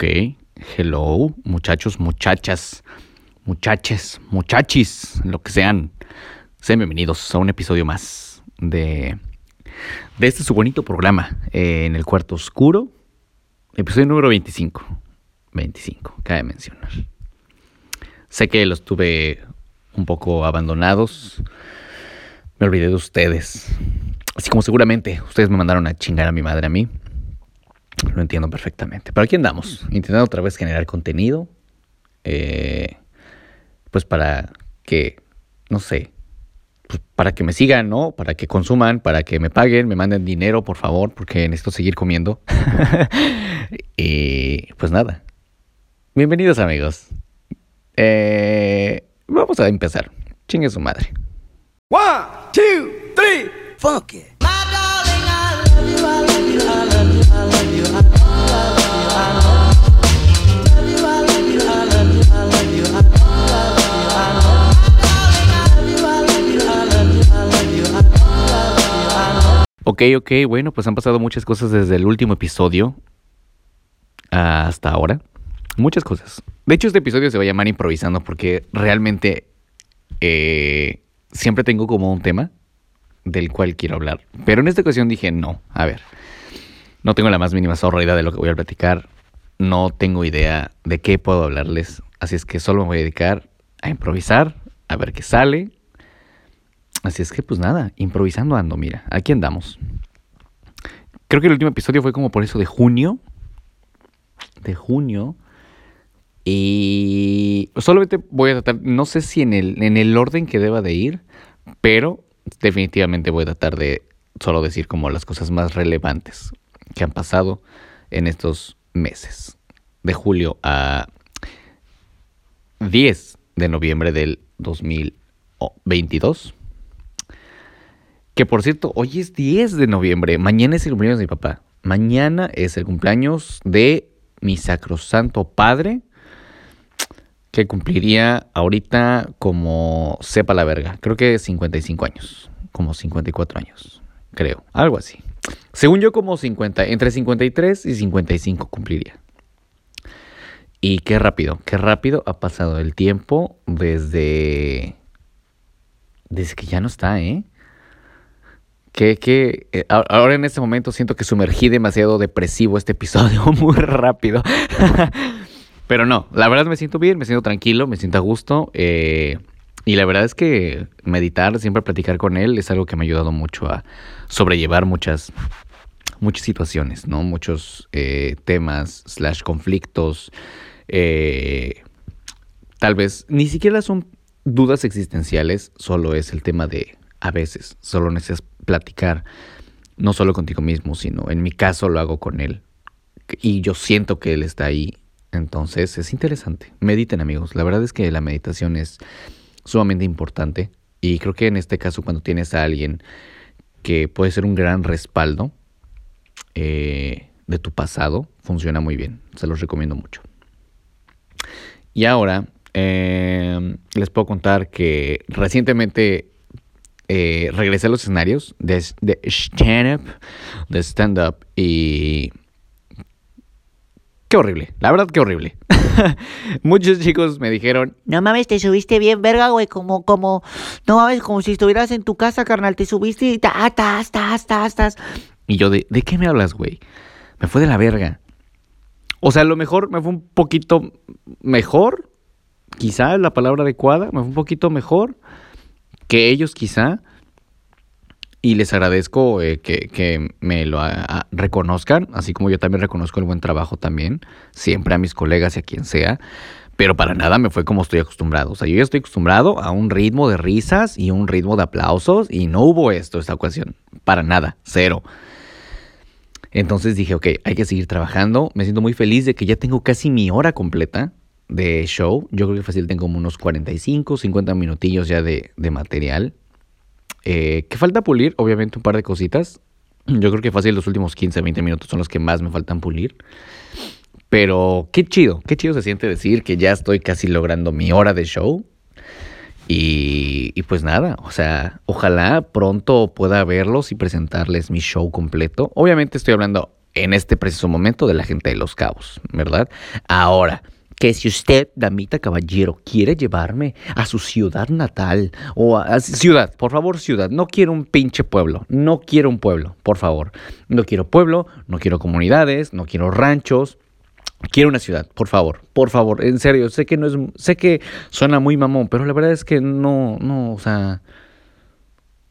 Ok, hello, muchachos, muchachas, muchaches, muchachis, lo que sean. Sean bienvenidos a un episodio más de, de este su bonito programa eh, en el cuarto oscuro. Episodio número 25. 25, cabe mencionar. Sé que los tuve un poco abandonados. Me olvidé de ustedes. Así como seguramente ustedes me mandaron a chingar a mi madre a mí. Lo entiendo perfectamente. Pero aquí andamos, intentando otra vez generar contenido. eh, pues para que, no sé, pues para que me sigan, ¿no? Para que consuman, para que me paguen, me manden dinero, por favor, porque necesito seguir comiendo. y pues nada. Bienvenidos amigos. Eh, vamos a empezar. Chingue su madre. One, two, three, funk it. Ok, ok, bueno, pues han pasado muchas cosas desde el último episodio hasta ahora. Muchas cosas. De hecho, este episodio se va a llamar improvisando porque realmente eh, siempre tengo como un tema del cual quiero hablar. Pero en esta ocasión dije, no, a ver, no tengo la más mínima zorra idea de lo que voy a platicar. No tengo idea de qué puedo hablarles. Así es que solo me voy a dedicar a improvisar, a ver qué sale. Así es que pues nada, improvisando ando, mira, aquí andamos. Creo que el último episodio fue como por eso de junio. De junio. Y solamente voy a tratar, no sé si en el, en el orden que deba de ir, pero definitivamente voy a tratar de solo decir como las cosas más relevantes que han pasado en estos meses. De julio a 10 de noviembre del 2022. Que por cierto, hoy es 10 de noviembre. Mañana es el cumpleaños de mi papá. Mañana es el cumpleaños de mi sacrosanto padre. Que cumpliría ahorita como sepa la verga. Creo que 55 años. Como 54 años. Creo. Algo así. Según yo, como 50. Entre 53 y 55 cumpliría. Y qué rápido, qué rápido ha pasado el tiempo desde. Desde que ya no está, ¿eh? Que, que eh, ahora en este momento siento que sumergí demasiado depresivo este episodio muy rápido. Pero no, la verdad me siento bien, me siento tranquilo, me siento a gusto. eh, y la verdad es que meditar, siempre platicar con él, es algo que me ha ayudado mucho a sobrellevar muchas, muchas situaciones, ¿no? Muchos eh, temas, slash conflictos. tal vez ni siquiera son dudas existenciales, solo es el tema de a veces, solo necesitas platicar, no solo contigo mismo, sino en mi caso lo hago con él. Y yo siento que él está ahí. Entonces es interesante. Mediten amigos. La verdad es que la meditación es sumamente importante. Y creo que en este caso cuando tienes a alguien que puede ser un gran respaldo eh, de tu pasado, funciona muy bien. Se los recomiendo mucho. Y ahora eh, les puedo contar que recientemente eh, regresé a los escenarios de, stand-up, de stand-up y... Qué horrible, la verdad que horrible. Muchos chicos me dijeron, No mames, te subiste bien, verga, güey, como, como, no mames, como si estuvieras en tu casa, carnal, te subiste y y yo de, ¿de qué me hablas, güey? Me fue de la verga. O sea, a lo mejor me fue un poquito mejor, quizá es la palabra adecuada, me fue un poquito mejor que ellos quizá. Y les agradezco eh, que, que me lo reconozcan, así como yo también reconozco el buen trabajo también, siempre a mis colegas y a quien sea. Pero para nada me fue como estoy acostumbrado. O sea, yo ya estoy acostumbrado a un ritmo de risas y un ritmo de aplausos y no hubo esto esta ocasión. Para nada, cero. Entonces dije, ok, hay que seguir trabajando. Me siento muy feliz de que ya tengo casi mi hora completa de show. Yo creo que fácil tengo como unos 45, 50 minutillos ya de, de material. Eh, que falta pulir, obviamente, un par de cositas. Yo creo que fácil los últimos 15, 20 minutos son los que más me faltan pulir. Pero qué chido, qué chido se siente decir que ya estoy casi logrando mi hora de show. Y, y pues nada, o sea, ojalá pronto pueda verlos y presentarles mi show completo. Obviamente estoy hablando en este preciso momento de la gente de Los Cabos, ¿verdad? Ahora, que si usted, damita caballero, quiere llevarme a su ciudad natal o a, ciudad, por favor, ciudad, no quiero un pinche pueblo, no quiero un pueblo, por favor. No quiero pueblo, no quiero comunidades, no quiero ranchos. Quiero una ciudad, por favor, por favor, en serio, sé que no es, sé que suena muy mamón, pero la verdad es que no, no, o sea,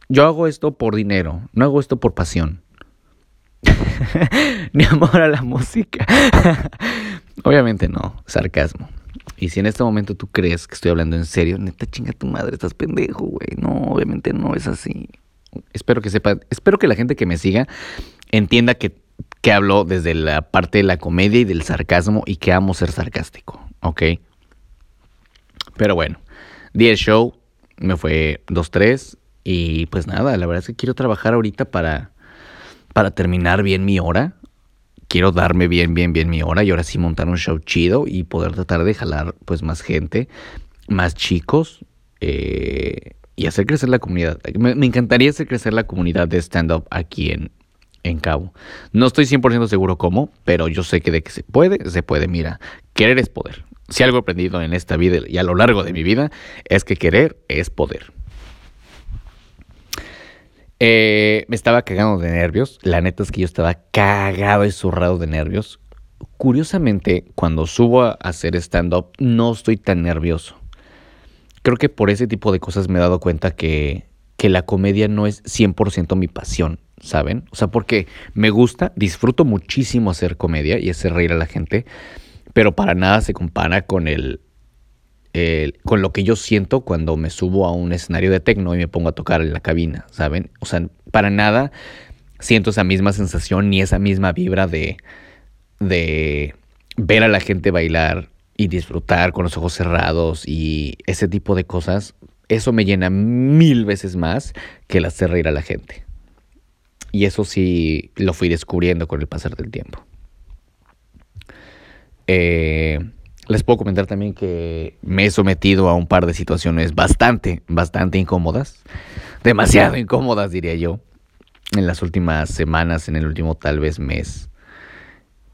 yo hago esto por dinero, no hago esto por pasión. Ni amor a la música. Obviamente no, sarcasmo. Y si en este momento tú crees que estoy hablando en serio, neta chinga tu madre, estás pendejo, güey. No, obviamente no es así. Espero que sepa, espero que la gente que me siga entienda que, que hablo desde la parte de la comedia y del sarcasmo y que amo ser sarcástico, ¿ok? Pero bueno, di el show, me fue 2-3 y pues nada, la verdad es que quiero trabajar ahorita para, para terminar bien mi hora. Quiero darme bien, bien, bien mi hora y ahora sí montar un show chido y poder tratar de jalar pues más gente, más chicos eh, y hacer crecer la comunidad. Me, me encantaría hacer crecer la comunidad de stand-up aquí en, en Cabo. No estoy 100% seguro cómo, pero yo sé que de que se puede, se puede. Mira, querer es poder. Si algo he aprendido en esta vida y a lo largo de mi vida es que querer es poder. Eh, me estaba cagando de nervios. La neta es que yo estaba cagado y zurrado de nervios. Curiosamente, cuando subo a hacer stand-up, no estoy tan nervioso. Creo que por ese tipo de cosas me he dado cuenta que, que la comedia no es 100% mi pasión, ¿saben? O sea, porque me gusta, disfruto muchísimo hacer comedia y hacer reír a la gente, pero para nada se compara con el, con lo que yo siento cuando me subo a un escenario de tecno y me pongo a tocar en la cabina, ¿saben? O sea, para nada siento esa misma sensación ni esa misma vibra de, de ver a la gente bailar y disfrutar con los ojos cerrados y ese tipo de cosas. Eso me llena mil veces más que hacer reír a la gente. Y eso sí lo fui descubriendo con el pasar del tiempo. Eh, les puedo comentar también que me he sometido a un par de situaciones bastante, bastante incómodas. Demasiado incómodas, diría yo. En las últimas semanas, en el último tal vez mes.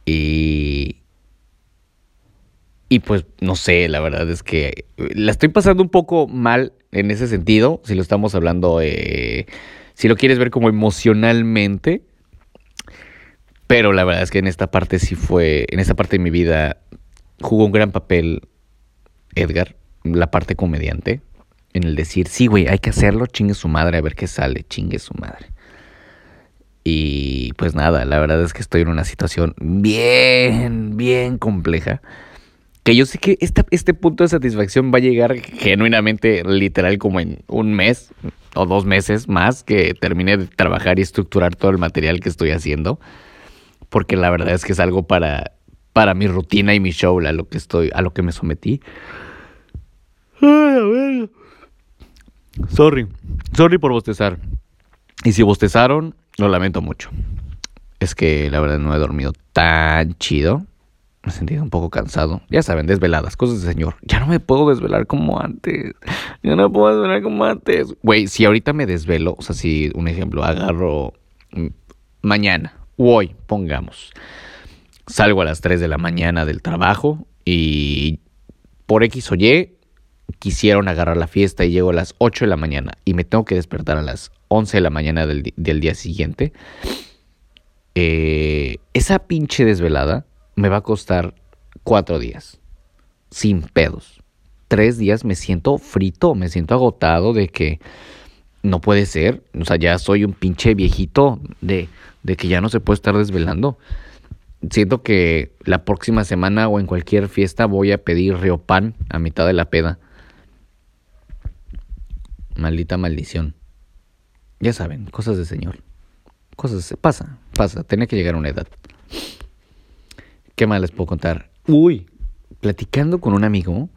Y... Y pues no sé, la verdad es que la estoy pasando un poco mal en ese sentido, si lo estamos hablando, eh, si lo quieres ver como emocionalmente. Pero la verdad es que en esta parte sí fue, en esta parte de mi vida jugó un gran papel Edgar, la parte comediante, en el decir, sí, güey, hay que hacerlo, chingue su madre, a ver qué sale, chingue su madre. Y pues nada, la verdad es que estoy en una situación bien, bien compleja. Que yo sé que esta, este punto de satisfacción va a llegar genuinamente, literal, como en un mes o dos meses más que termine de trabajar y estructurar todo el material que estoy haciendo. Porque la verdad es que es algo para, para mi rutina y mi show, a lo que estoy, a lo que me sometí. Sorry, sorry por bostezar. Y si bostezaron, lo lamento mucho. Es que la verdad no he dormido tan chido. Me he sentido un poco cansado. Ya saben, desveladas, cosas de señor. Ya no me puedo desvelar como antes. Ya no puedo desvelar como antes. Güey, si ahorita me desvelo, o sea, si un ejemplo, agarro mm, mañana, hoy, pongamos. Salgo a las 3 de la mañana del trabajo y por X o Y quisieron agarrar la fiesta y llego a las 8 de la mañana y me tengo que despertar a las 11 de la mañana del, del día siguiente. Eh, esa pinche desvelada me va a costar cuatro días. Sin pedos. Tres días me siento frito, me siento agotado de que no puede ser. O sea, ya soy un pinche viejito de, de que ya no se puede estar desvelando. Siento que la próxima semana o en cualquier fiesta voy a pedir pan a mitad de la peda. Maldita maldición. Ya saben, cosas de señor. Cosas. Pasa, pasa. Tenía que llegar a una edad. ¿Qué más les puedo contar? Uy, platicando con un amigo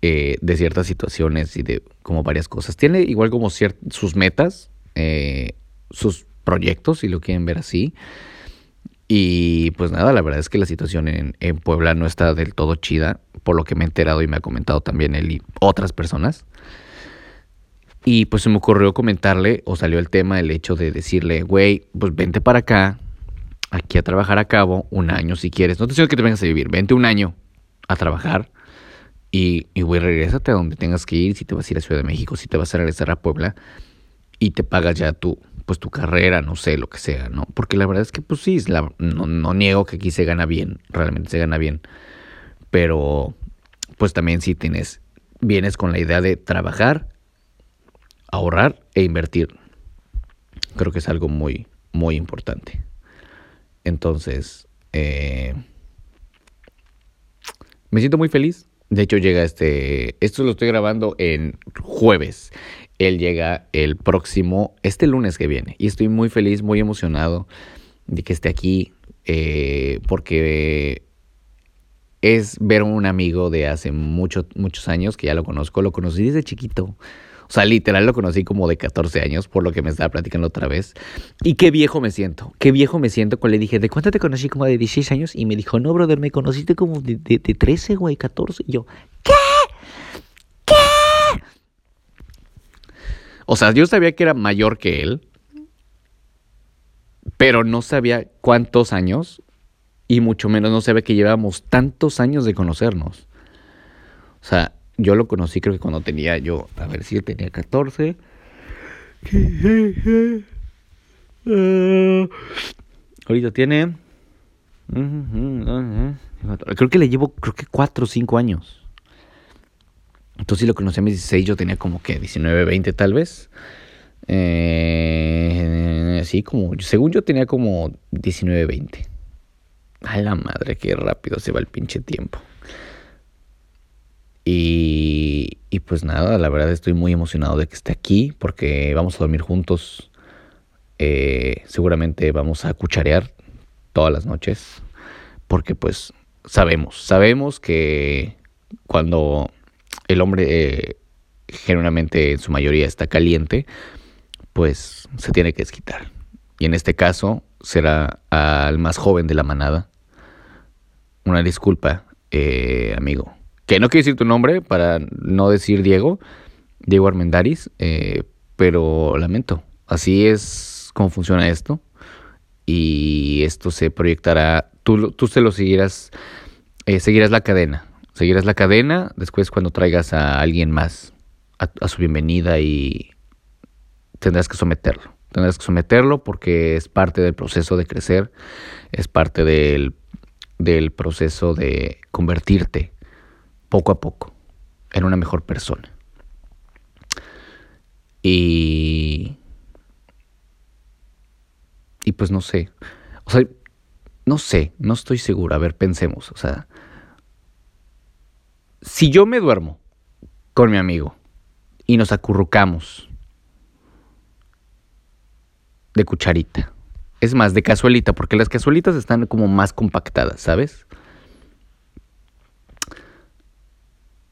eh, de ciertas situaciones y de como varias cosas. Tiene igual como sus metas, eh, sus proyectos, si lo quieren ver así. Y pues nada, la verdad es que la situación en, en Puebla no está del todo chida, por lo que me he enterado y me ha comentado también él y otras personas. Y pues se me ocurrió comentarle, o salió el tema, el hecho de decirle, güey, pues vente para acá, aquí a trabajar a cabo un año si quieres. No te digo que te vengas a vivir, vente un año a trabajar y, y güey, regrésate a donde tengas que ir, si te vas a ir a Ciudad de México, si te vas a regresar a Puebla y te pagas ya tu, pues tu carrera, no sé, lo que sea, ¿no? Porque la verdad es que pues sí, la- no, no niego que aquí se gana bien, realmente se gana bien, pero pues también si tienes, vienes con la idea de trabajar, ahorrar e invertir. Creo que es algo muy, muy importante. Entonces, eh, me siento muy feliz. De hecho, llega este. Esto lo estoy grabando en jueves. Él llega el próximo, este lunes que viene. Y estoy muy feliz, muy emocionado de que esté aquí. eh, porque es ver a un amigo de hace muchos muchos años que ya lo conozco. Lo conocí desde chiquito. O sea, literal lo conocí como de 14 años, por lo que me estaba platicando otra vez. Y qué viejo me siento. Qué viejo me siento cuando le dije, ¿de cuánto te conocí? Como de 16 años. Y me dijo, no, brother, me conociste como de, de, de 13, güey, 14. Y yo, O sea, yo sabía que era mayor que él, pero no sabía cuántos años y mucho menos no sabía que llevábamos tantos años de conocernos. O sea, yo lo conocí creo que cuando tenía yo, a ver si yo tenía 14. ahorita tiene... Creo que le llevo, creo que 4 o 5 años. Entonces sí lo conocí a mis 16, yo tenía como que 19, 20 tal vez. Eh, sí, como, según yo tenía como 19, 20. A la madre, qué rápido se va el pinche tiempo. Y, y pues nada, la verdad estoy muy emocionado de que esté aquí porque vamos a dormir juntos. Eh, seguramente vamos a cucharear todas las noches porque pues sabemos, sabemos que cuando el hombre eh, generalmente en su mayoría está caliente, pues se tiene que desquitar. Y en este caso será al más joven de la manada. Una disculpa, eh, amigo. Que no quiero decir tu nombre para no decir Diego, Diego Armendaris, eh, pero lamento. Así es como funciona esto. Y esto se proyectará, tú, tú se lo seguirás, eh, seguirás la cadena seguirás la cadena después cuando traigas a alguien más a, su bienvenida y tendrás que someterlo. Tendrás que someterlo porque es parte del proceso de crecer, es parte del, del proceso de convertirte poco a poco en una mejor persona. Y... Y pues no sé. O sea, no sé, no estoy seguro. A ver, pensemos. O sea, si yo me duermo con mi amigo y nos acurrucamos de cucharita, es más, de cazuelita, porque las cazuelitas están como más compactadas, ¿sabes?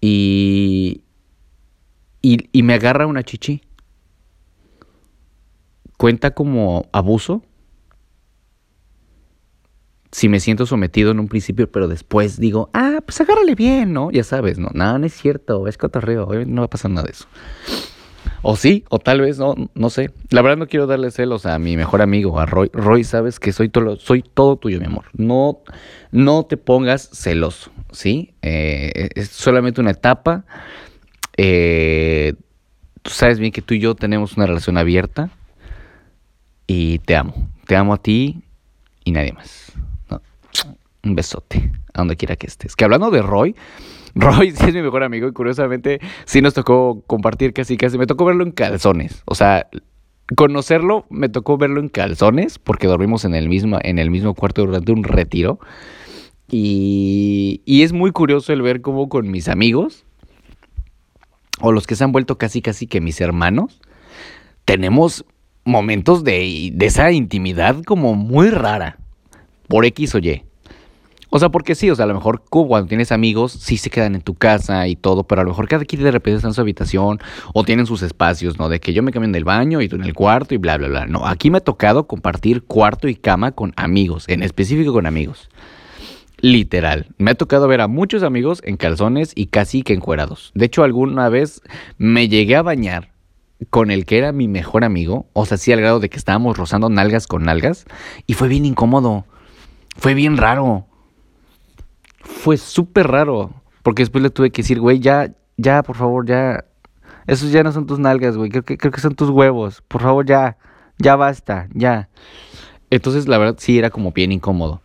Y, y, y me agarra una chichi. ¿Cuenta como abuso? Si me siento sometido en un principio, pero después digo, ah, pues agárrale bien, ¿no? Ya sabes, no, nada, no es cierto, es cotorreo, no va a pasar nada de eso. O sí, o tal vez, no, no sé. La verdad no quiero darle celos a mi mejor amigo, a Roy. Roy, sabes que soy todo, soy todo tuyo, mi amor. No, no te pongas celoso, ¿sí? Eh, es solamente una etapa. Eh, tú sabes bien que tú y yo tenemos una relación abierta y te amo. Te amo a ti y nadie más. Un besote, a donde quiera que estés. Que hablando de Roy, Roy sí es mi mejor amigo y curiosamente sí nos tocó compartir casi casi. Me tocó verlo en calzones. O sea, conocerlo me tocó verlo en calzones porque dormimos en el mismo, en el mismo cuarto durante un retiro. Y, y es muy curioso el ver cómo con mis amigos, o los que se han vuelto casi casi que mis hermanos, tenemos momentos de, de esa intimidad como muy rara, por X o Y. O sea, porque sí, o sea, a lo mejor cuando tienes amigos, sí se quedan en tu casa y todo, pero a lo mejor cada quien de repente está en su habitación o tienen sus espacios, ¿no? De que yo me cambio en el baño y tú en el cuarto y bla, bla, bla. No, aquí me ha tocado compartir cuarto y cama con amigos, en específico con amigos. Literal. Me ha tocado ver a muchos amigos en calzones y casi que encuerados. De hecho, alguna vez me llegué a bañar con el que era mi mejor amigo, o sea, sí al grado de que estábamos rozando nalgas con nalgas, y fue bien incómodo, fue bien raro, fue súper raro, porque después le tuve que decir, güey, ya, ya, por favor, ya, esos ya no son tus nalgas, güey, creo que, creo que son tus huevos, por favor, ya, ya basta, ya. Entonces, la verdad, sí era como bien incómodo,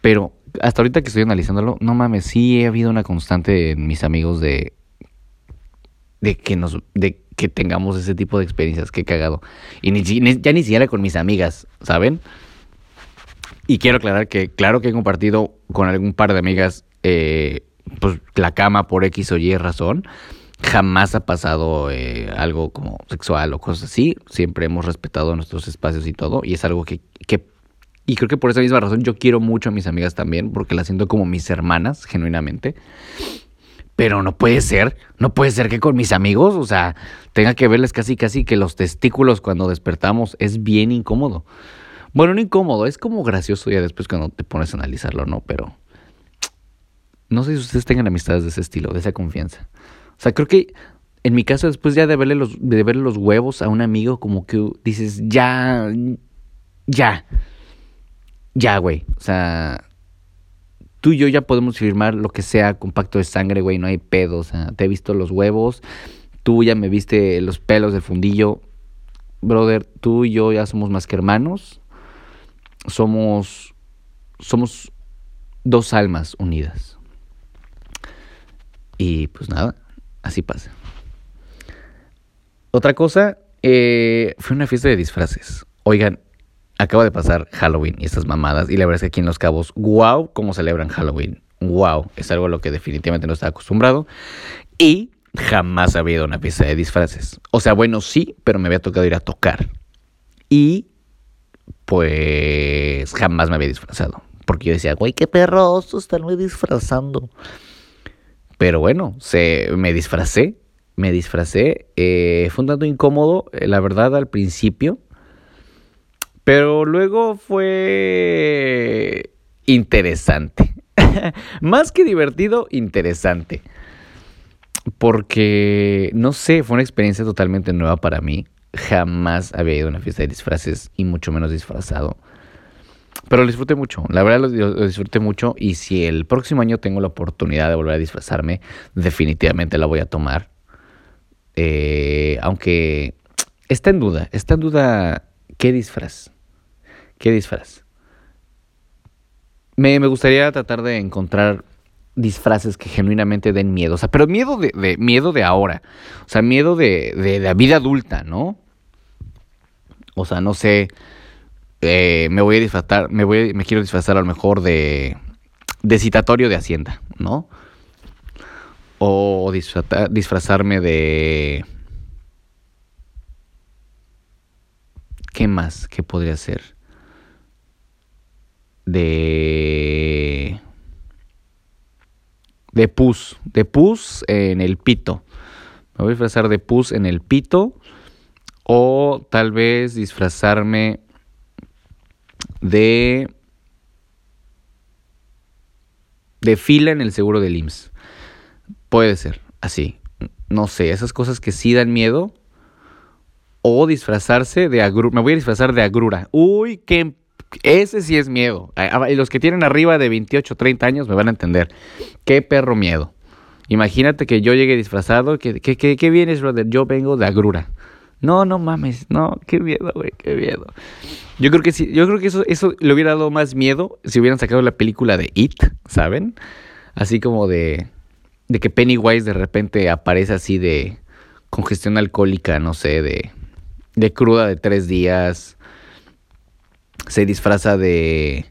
pero hasta ahorita que estoy analizándolo, no mames, sí ha habido una constante en mis amigos de de que nos de que tengamos ese tipo de experiencias, qué cagado. Y ni, ya ni siquiera con mis amigas, ¿saben? Y quiero aclarar que claro que he compartido con algún par de amigas eh, pues la cama por X o Y razón. Jamás ha pasado eh, algo como sexual o cosas así. Siempre hemos respetado nuestros espacios y todo. Y es algo que, que y creo que por esa misma razón yo quiero mucho a mis amigas también, porque las siento como mis hermanas, genuinamente. Pero no puede ser, no puede ser que con mis amigos, o sea, tenga que verles casi casi que los testículos cuando despertamos es bien incómodo. Bueno, no incómodo, es como gracioso ya después cuando te pones a analizarlo, ¿no? Pero no sé si ustedes tengan amistades de ese estilo, de esa confianza. O sea, creo que en mi caso después ya de verle los de verle los huevos a un amigo como que dices, "Ya ya ya, güey. O sea, tú y yo ya podemos firmar lo que sea con pacto de sangre, güey. No hay pedo. O sea, te he visto los huevos. Tú ya me viste los pelos del fundillo. Brother, tú y yo ya somos más que hermanos. Somos. Somos dos almas unidas. Y pues nada, así pasa. Otra cosa, eh, fue una fiesta de disfraces. Oigan, acaba de pasar Halloween y estas mamadas. Y la verdad es que aquí en Los Cabos, wow, cómo celebran Halloween. Wow, es algo a lo que definitivamente no estaba acostumbrado. Y jamás había ido a una fiesta de disfraces. O sea, bueno, sí, pero me había tocado ir a tocar. Y pues jamás me había disfrazado. Porque yo decía, güey, qué perroso, están muy disfrazando. Pero bueno, se, me disfracé, me disfracé. Eh, fue un tanto incómodo, eh, la verdad, al principio. Pero luego fue interesante. Más que divertido, interesante. Porque, no sé, fue una experiencia totalmente nueva para mí. Jamás había ido a una fiesta de disfraces y mucho menos disfrazado. Pero lo disfruté mucho, la verdad lo, disfruté mucho y si el próximo año tengo la oportunidad de volver a disfrazarme, definitivamente la voy a tomar. Eh, aunque está en duda, está en duda qué disfraz. ¿Qué disfraz? Me, gustaría tratar de encontrar disfraces que genuinamente den miedo. O sea, pero miedo de, miedo de ahora. O sea, miedo de, de, la vida adulta, ¿no? O sea, no sé. Eh, me voy a disfrazar. Me voy, me quiero disfrazar a lo mejor de. de citatorio de Hacienda, ¿no? O disfrazarme de. ¿Qué más? ¿Qué podría ser? de de pus, de pus en el pito. Me voy a disfrazar de pus en el pito o tal vez disfrazarme de de fila en el seguro del IMSS. Puede ser así. No sé, esas cosas que sí dan miedo. O disfrazarse de agrura. Me voy a disfrazar de agrura. Uy, qué ese sí es miedo. Y los que tienen arriba de 28, 30 años me van a entender. Qué perro miedo. Imagínate que yo llegue disfrazado. ¿Qué, qué, vienes, brother? Yo vengo de agrura. No, no mames. No, qué miedo, güey. Qué miedo. Yo creo que sí. Yo creo que eso, eso le hubiera dado más miedo si hubieran sacado la película de It, ¿saben? Así como de. De que Pennywise de repente aparece así de congestión alcohólica, no sé, de, de cruda de tres días se disfraza de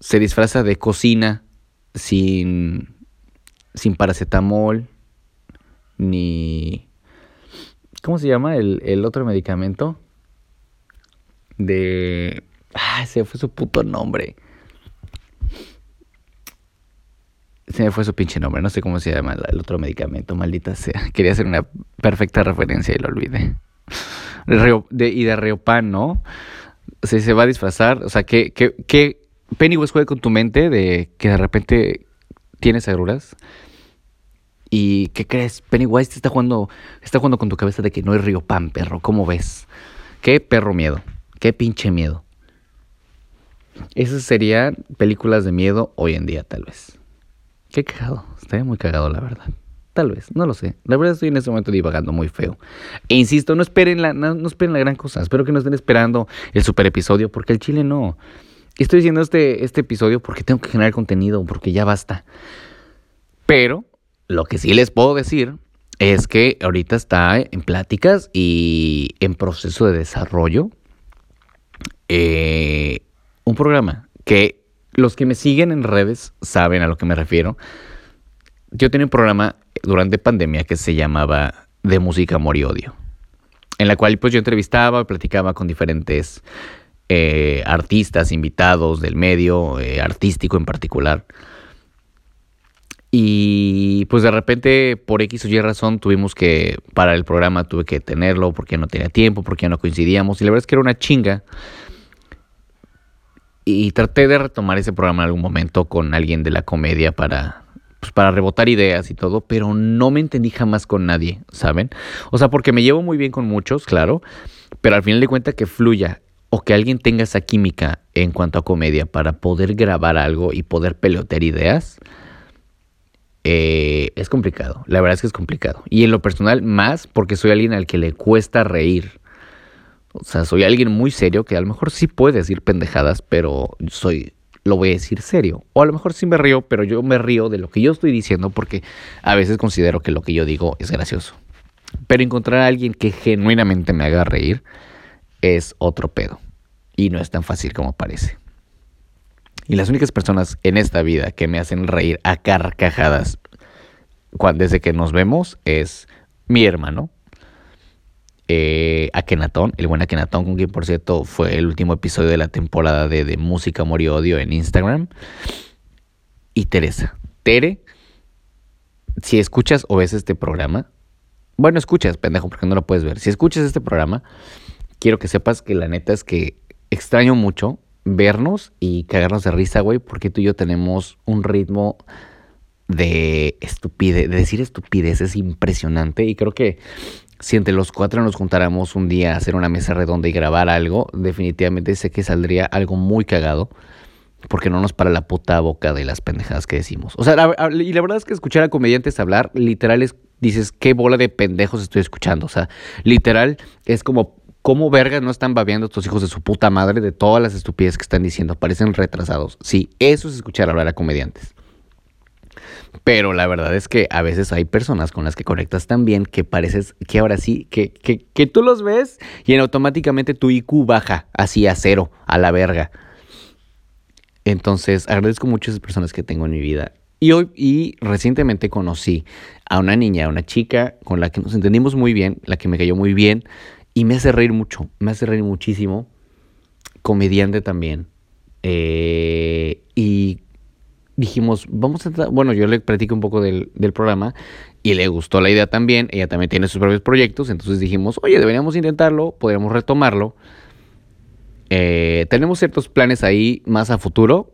se disfraza de cocina sin sin paracetamol ni ¿cómo se llama el, el otro medicamento? De ah, se fue su puto nombre. Se me fue su pinche nombre, no sé cómo se llama el otro medicamento, maldita sea. Quería hacer una perfecta referencia y lo olvidé. De, y de Reopan, ¿no? Se, se va a disfrazar, o sea, que, que, que Pennywise juegue con tu mente de que de repente tienes agruras ¿Y qué crees? Pennywise te está jugando, está jugando con tu cabeza de que no hay río pan, perro. ¿Cómo ves? Qué perro miedo. Qué pinche miedo. Esas serían películas de miedo hoy en día, tal vez. Qué cagado. Estaría muy cagado, la verdad. Tal vez, no lo sé. La verdad estoy en este momento divagando muy feo. E insisto, no esperen la, no, no esperen la gran cosa. Espero que no estén esperando el super episodio, porque el chile no. Estoy diciendo este, este episodio porque tengo que generar contenido, porque ya basta. Pero lo que sí les puedo decir es que ahorita está en pláticas y en proceso de desarrollo eh, un programa que los que me siguen en redes saben a lo que me refiero. Yo tenía un programa durante pandemia que se llamaba De Música, Amor y Odio, en la cual pues yo entrevistaba, platicaba con diferentes eh, artistas, invitados del medio, eh, artístico en particular. Y pues de repente, por X o Y razón, tuvimos que, para el programa tuve que tenerlo porque no tenía tiempo, porque no coincidíamos. Y la verdad es que era una chinga. Y traté de retomar ese programa en algún momento con alguien de la comedia para, pues, para rebotar ideas y todo, pero no me entendí jamás con nadie, ¿saben? O sea, porque me llevo muy bien con muchos, claro, pero al final de cuentas que fluya o que alguien tenga esa química en cuanto a comedia para poder grabar algo y poder pelotear ideas, eh, es complicado. La verdad es que es complicado. Y en lo personal, más porque soy alguien al que le cuesta reír. O sea, soy alguien muy serio que a lo mejor sí puede decir pendejadas, pero soy, lo voy a decir serio. O a lo mejor sí me río, pero yo me río de lo que yo estoy diciendo porque a veces considero que lo que yo digo es gracioso. Pero encontrar a alguien que genuinamente me haga reír es otro pedo. Y no es tan fácil como parece. Y las únicas personas en esta vida que me hacen reír a carcajadas cuando, desde que nos vemos es mi hermano, eh, Akenatón, el buen Akenatón, con quien por cierto fue el último episodio de la temporada de, de Música, Amor y Odio en Instagram. Y Teresa. Tere, si escuchas o ves este programa, bueno, escuchas, pendejo, porque no lo puedes ver. Si escuchas este programa, quiero que sepas que la neta es que extraño mucho vernos y cagarnos de risa, güey, porque tú y yo tenemos un ritmo de estupidez, de decir estupidez, es impresionante y creo que si entre los cuatro nos juntáramos un día a hacer una mesa redonda y grabar algo, definitivamente sé que saldría algo muy cagado. Porque no nos para la puta boca de las pendejadas que decimos. O sea, y la verdad es que escuchar a comediantes hablar, literal es, dices, qué bola de pendejos estoy escuchando. O sea, literal es como ¿Cómo vergas no están babeando estos hijos de su puta madre de todas las estupideces que están diciendo? Parecen retrasados. Sí, eso es escuchar hablar a comediantes. Pero la verdad es que a veces hay personas con las que conectas tan bien que pareces que ahora sí, que, que, que tú los ves y en automáticamente tu IQ baja así a cero, a la verga. Entonces agradezco mucho a esas personas que tengo en mi vida. Y hoy, y recientemente conocí a una niña, a una chica con la que nos entendimos muy bien, la que me cayó muy bien y me hace reír mucho, me hace reír muchísimo. Comediante también. Eh, y dijimos, vamos a... Bueno, yo le platico un poco del, programa y le gustó la idea también. Ella también tiene sus propios proyectos. Entonces dijimos, oye, deberíamos intentarlo, podríamos retomarlo. Eh, tenemos ciertos planes ahí más a futuro.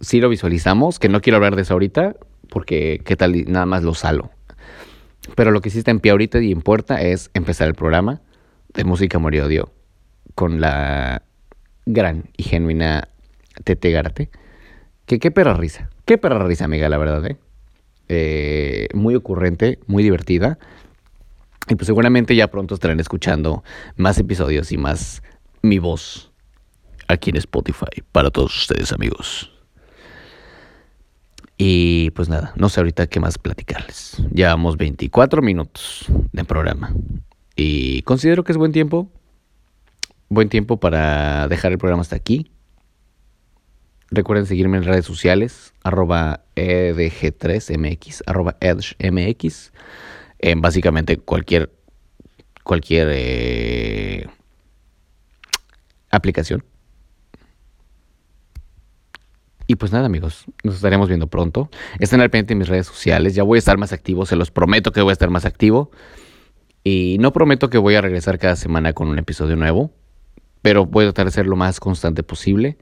Sí lo visualizamos, que no quiero hablar de eso ahorita, porque qué tal nada más lo salo. Pero lo que sí en pie ahorita y en puerta es empezar el programa de música Morio Odio con la gran y genuina Tete Garte. Que qué perra risa. Qué perra risa, amiga, la verdad, ¿eh? ¿eh? Muy ocurrente, muy divertida. Y pues seguramente ya pronto estarán escuchando más episodios y más mi voz aquí en Spotify para todos ustedes, amigos. Y pues nada, no sé ahorita qué más platicarles. Llevamos 24 minutos de programa. Y considero que es buen tiempo. Buen tiempo para dejar el programa hasta aquí. Recuerden seguirme en redes sociales, arroba edg3mx, arroba edgmx, en básicamente cualquier, cualquier eh, aplicación. Y pues nada, amigos, nos estaremos viendo pronto. Estén al pendiente en mis redes sociales. Ya voy a estar más activo, se los prometo que voy a estar más activo. Y no prometo que voy a regresar cada semana con un episodio nuevo, pero voy a tratar de ser lo más constante posible.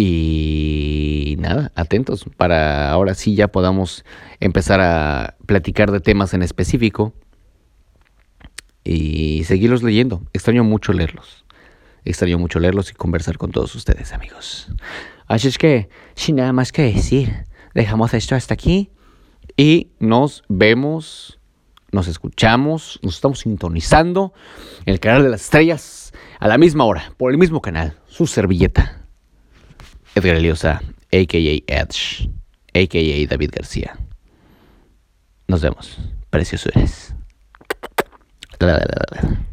Y nada. atentos para ahora sí ya podamos empezar a platicar de temas en específico y seguirlos leyendo. Extraño mucho leerlos. Extraño mucho leerlos y conversar con todos ustedes, amigos. Así es que, sin nada más que decir, dejamos esto hasta aquí y nos vemos, nos escuchamos, nos estamos sintonizando en el canal de las estrellas a la misma hora, por el mismo canal, su servilleta. Edgar Eliosa, a.k.a. Edge, a.k.a. David García. Nos vemos, la, la.